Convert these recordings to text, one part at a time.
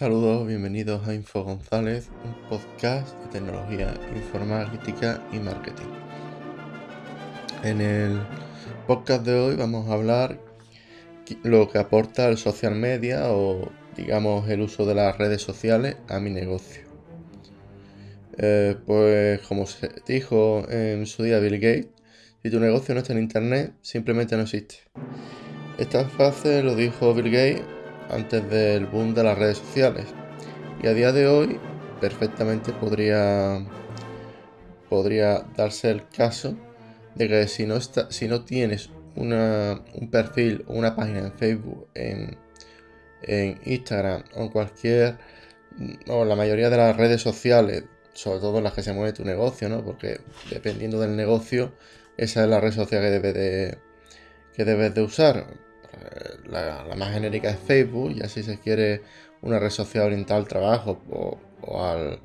Saludos, bienvenidos a Info González, un podcast de tecnología informática y marketing. En el podcast de hoy vamos a hablar lo que aporta el social media o digamos el uso de las redes sociales a mi negocio. Eh, pues como se dijo en su día Bill Gates, si tu negocio no está en internet, simplemente no existe. Esta frase lo dijo Bill Gates antes del boom de las redes sociales. Y a día de hoy perfectamente podría, podría darse el caso de que si no, si no tienes un perfil o una página en Facebook, en, Instagram o en cualquier o la mayoría de las redes sociales, sobre todo las que se mueve tu negocio, ¿no? Porque dependiendo del negocio, esa es la red social que debes de, que debes de usar la, más genérica es Facebook, y así se quiere una red social orientada al trabajo o, al,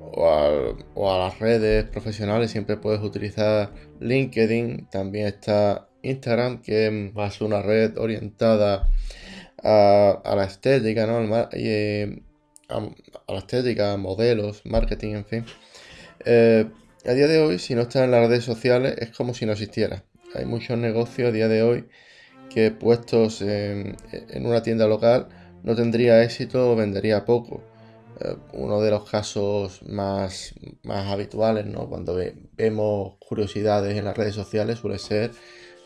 o, a las redes profesionales, siempre puedes utilizar LinkedIn, también está Instagram, que es más una red orientada a, la estética, ¿no? Y, a, la estética, modelos, marketing, en fin. Eh, a día de hoy, si no estás en las redes sociales, es como si no existiera. Hay muchos negocios a día de hoy que puestos en, una tienda local no tendría éxito o vendería poco. Eh, uno de los casos más, más habituales, ¿no? cuando vemos curiosidades en las redes sociales, suele ser,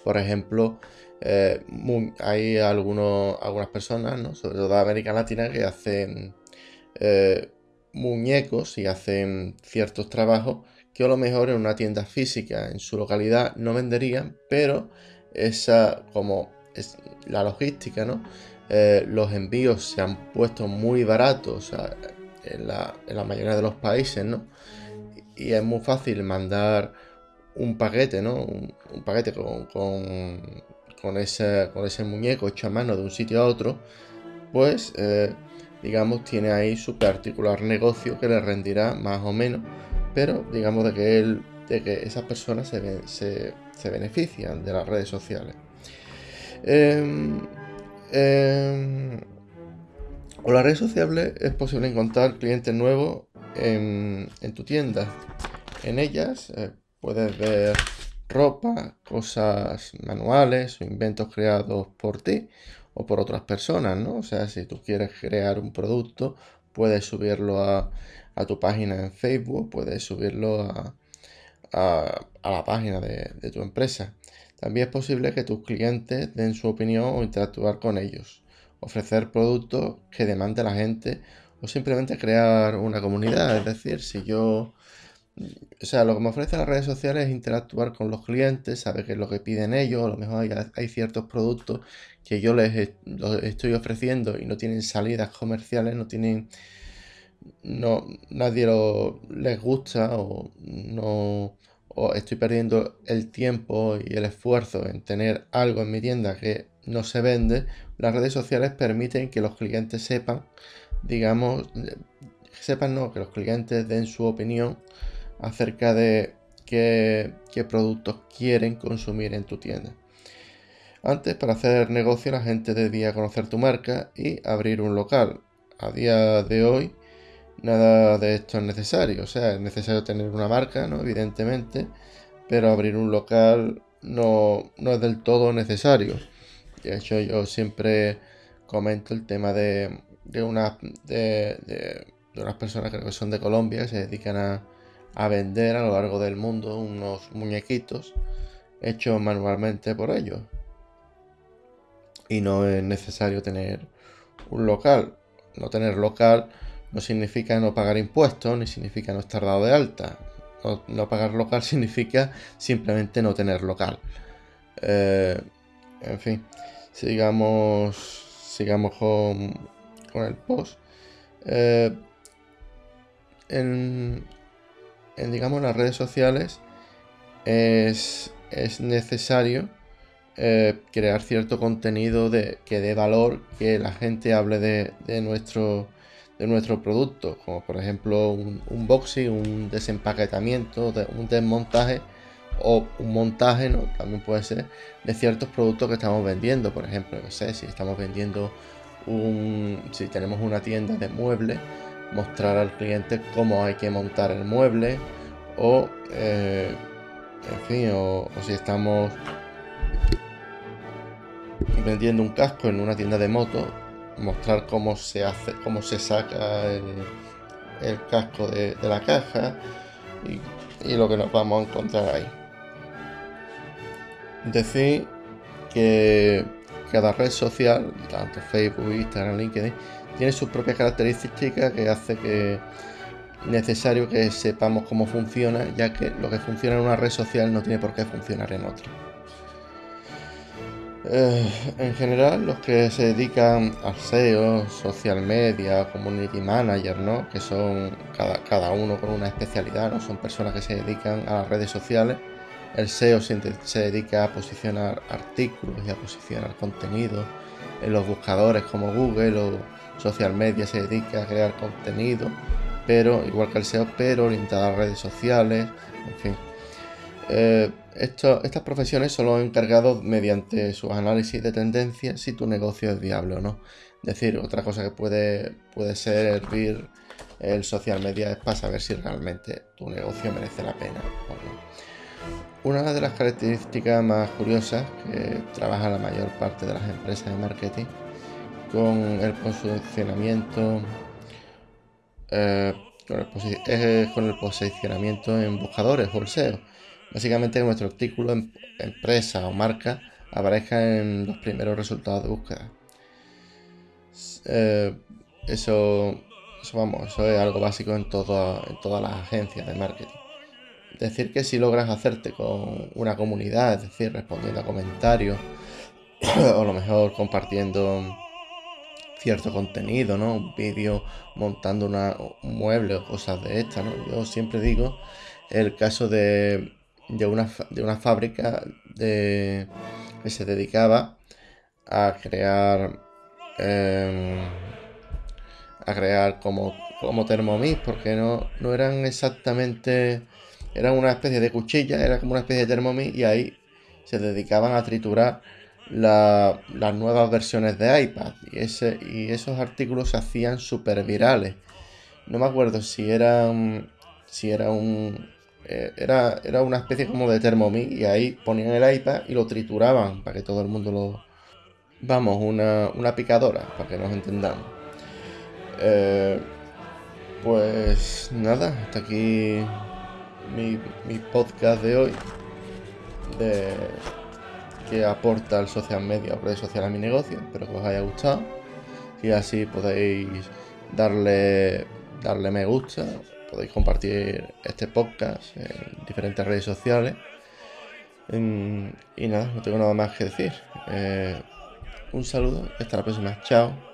por ejemplo, eh, hay algunas personas, ¿no? sobre todo de América Latina, que hacen eh, muñecos y hacen ciertos trabajos que a lo mejor en una tienda física en su localidad no venderían, pero esa como es la logística, ¿no? Eh, los envíos se han puesto muy baratos en, la, mayoría de los países, ¿no? Y es muy fácil mandar un paquete, ¿no? Un, paquete con, con, ese, con ese muñeco hecho a mano de un sitio a otro, pues, eh, digamos, tiene ahí su particular negocio que le rendirá más o menos, pero digamos de que, él, de que esas personas se, se, benefician de las redes sociales. Eh, con las redes sociales es posible encontrar clientes nuevos en, tu tienda. En ellas eh, puedes ver ropa, cosas manuales o inventos creados por ti o por otras personas, ¿no? O sea, si tú quieres crear un producto, puedes subirlo a, tu página en Facebook, puedes subirlo a, la página de tu empresa. También es posible que tus clientes den su opinión o interactuar con ellos, ofrecer productos que demande la gente o simplemente crear una comunidad. Es decir, si yo... O sea, lo que me ofrece las redes sociales es interactuar con los clientes, saber qué es lo que piden ellos, a lo mejor hay, ciertos productos que yo les estoy ofreciendo y no tienen salidas comerciales, no tienen... No, nadie lo, les gusta o no o estoy perdiendo el tiempo y el esfuerzo en tener algo en mi tienda que no se vende, las redes sociales permiten que los clientes sepan, digamos, sepan no, que los clientes den su opinión acerca de qué, qué productos quieren consumir en tu tienda. Antes, para hacer negocio, la gente debía conocer tu marca y abrir un local. A día de hoy, nada de esto es necesario. O sea, es necesario tener una marca, ¿no? Evidentemente, pero abrir un local no, es del todo necesario. De hecho, yo siempre comento el tema de, de, una, de, unas personas que son de Colombia que se dedican a, a vender a lo largo del mundo unos muñequitos hechos manualmente por ellos. Y no es necesario tener un local. No tener local no significa no pagar impuestos, ni significa no estar dado de alta. No, pagar local significa simplemente no tener local. Eh, en fin, sigamos, sigamos con, el post. Eh, en, digamos, las redes sociales es, necesario eh, crear cierto contenido de, que dé valor, que la gente hable de, de nuestro de nuestro producto, como por ejemplo un unboxing, un desempaquetamiento, un desmontaje o un montaje, ¿no? También puede ser de ciertos productos que estamos vendiendo. Por ejemplo, no sé, si estamos vendiendo un, si tenemos una tienda de muebles, mostrar al cliente cómo hay que montar el mueble o, eh, en fin, o, si estamos vendiendo un casco en una tienda de moto, mostrar cómo se hace, cómo se saca el, casco de, la caja y, y lo que nos vamos a encontrar ahí. Decir que cada red social, tanto Facebook, Instagram, LinkedIn, tiene sus propias características que hace que necesario que sepamos cómo funciona, ya que lo que funciona en una red social no tiene por qué funcionar en otra. Eh, en general, los que se dedican al SEO, social media, community manager, ¿no? que son cada, cada uno con una especialidad, ¿no? son personas que se dedican a las redes sociales el SEO se, dedica a posicionar artículos y a posicionar contenido en los buscadores como Google o social media se dedica a crear contenido, pero igual que el SEO, pero orientado a redes sociales, en fin. Eh, estas profesiones son los encargados mediante sus análisis de tendencias si tu negocio es viable o no. Es decir, otra cosa que puede, puede servir el social media es para saber si realmente tu negocio merece la pena o no. Una de las características más curiosas que trabaja la mayor parte de las empresas de marketing con el posicionamiento eh, con, el con, el posicionamiento en buscadores o. Básicamente nuestro artículo, en, empresa o marca aparezca en los primeros resultados de búsqueda. Eh, eso, vamos, eso es algo básico en, en todas las agencias de marketing decir que si logras hacerte con una comunidad, es decir, respondiendo a comentarios, o a lo mejor compartiendo cierto contenido, ¿no? Un vídeo montando una, un mueble o cosas de estas, ¿no? Yo siempre digo el caso de, de, una, de una fábrica de, que se dedicaba a crear em, a crear como, como Thermomix, porque no, no eran exactamente era una especie de cuchilla, era como una especie de Thermomix y ahí se dedicaban a triturar las nuevas versiones de iPad y, ese, y esos artículos se hacían súper virales. No me acuerdo si eran si era un eh, era, era una especie como de Thermomix y ahí ponían el iPad y lo trituraban para que todo el mundo lo vamos una, una picadora para que nos entendamos eh, pues nada hasta aquí mi, podcast de hoy de que aporta el social media o redes sociales a mi negocio. Espero que os haya gustado. Y así podéis darle, darle me gusta, podéis compartir este podcast en diferentes redes sociales. y nada, no tengo nada más que decir. Eh, un saludo, hasta la próxima. Chao.